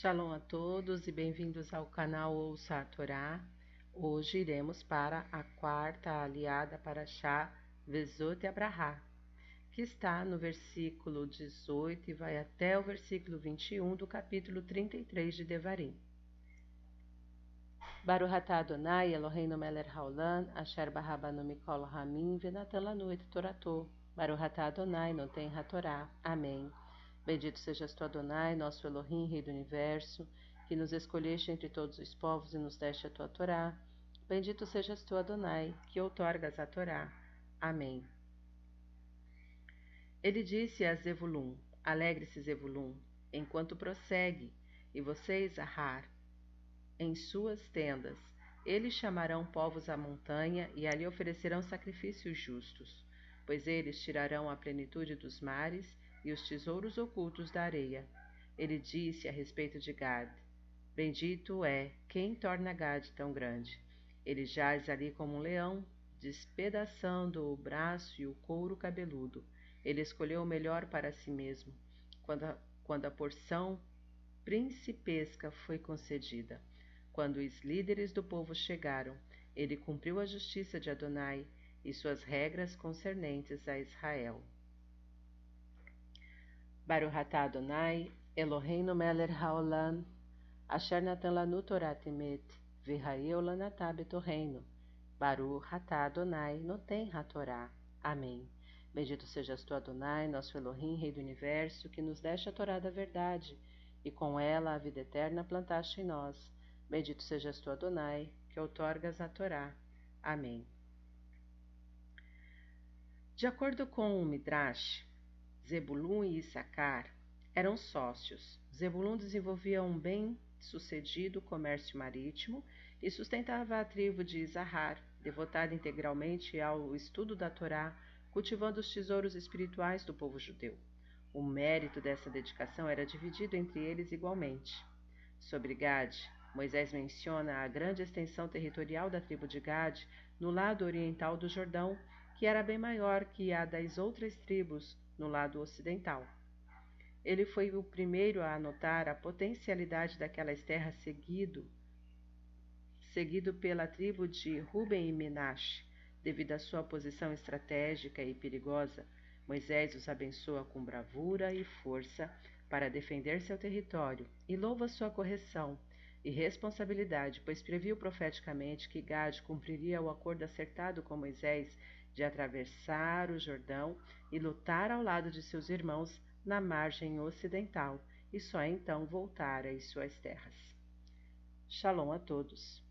Shalom a todos e bem-vindos ao canal Ouça a Torá. Hoje iremos para a quarta aliada para Shá Vezot Abrahá, que está no versículo 18 e vai até o versículo 21 do capítulo 33 de Devarim. Baruch atah Adonai Eloheinu melech haolam asher barabanu mikol hamim venatan lanu et torato. Baruch atah Adonai noten hatorá. Amém. Bendito sejas tu, Adonai, nosso Elohim, Rei do Universo, que nos escolheste entre todos os povos e nos deste a tua Torá. Bendito sejas tu, Adonai, que outorgas a Torá. Amém. Ele disse a Zevulun, alegre-se Zevulun, enquanto prossegue, e vocês, Ahar, em suas tendas. Eles chamarão povos à montanha e ali oferecerão sacrifícios justos, pois eles tirarão a plenitude dos mares e os tesouros ocultos da areia. Ele disse a respeito de Gad: Bendito é quem torna Gad tão grande. Ele jaz ali como um leão, despedaçando o braço e o couro cabeludo. Ele escolheu o melhor para si mesmo, quando a, quando a porção principesca foi concedida. Quando os líderes do povo chegaram, ele cumpriu a justiça de Adonai e suas regras concernentes a Israel. Baruch atah Adonai, Eloheinu melech haolam, asher natan lanu Torat emet, v'hayeu lanatah betorreino. Baruch atah Adonai, noten hatorá. Amém. Bendito sejas tu, Adonai, nosso Elohim, Rei do Universo, que nos deste a Torá da verdade, e com ela a vida eterna plantaste em nós. Bendito sejas tu, Adonai, que outorgas a Torá. Amém. De acordo com o Midrash, Zebulun e Issacar eram sócios. Zebulun desenvolvia um bem-sucedido comércio marítimo e sustentava a tribo de Isahar, devotada integralmente ao estudo da Torá, cultivando os tesouros espirituais do povo judeu. O mérito dessa dedicação era dividido entre eles igualmente. Sobre Gad, Moisés menciona a grande extensão territorial da tribo de Gad no lado oriental do Jordão, que era bem maior que a das outras tribos no lado ocidental. Ele foi o primeiro a anotar a potencialidade daquelas terras seguido, seguido pela tribo de Ruben e Menashe. Devido à sua posição estratégica e perigosa, Moisés os abençoa com bravura e força para defender seu território e louva sua correção e responsabilidade, pois previu profeticamente que Gad cumpriria o acordo acertado com Moisés de atravessar o Jordão e lutar ao lado de seus irmãos na margem ocidental e só então voltar às suas terras. Shalom a todos.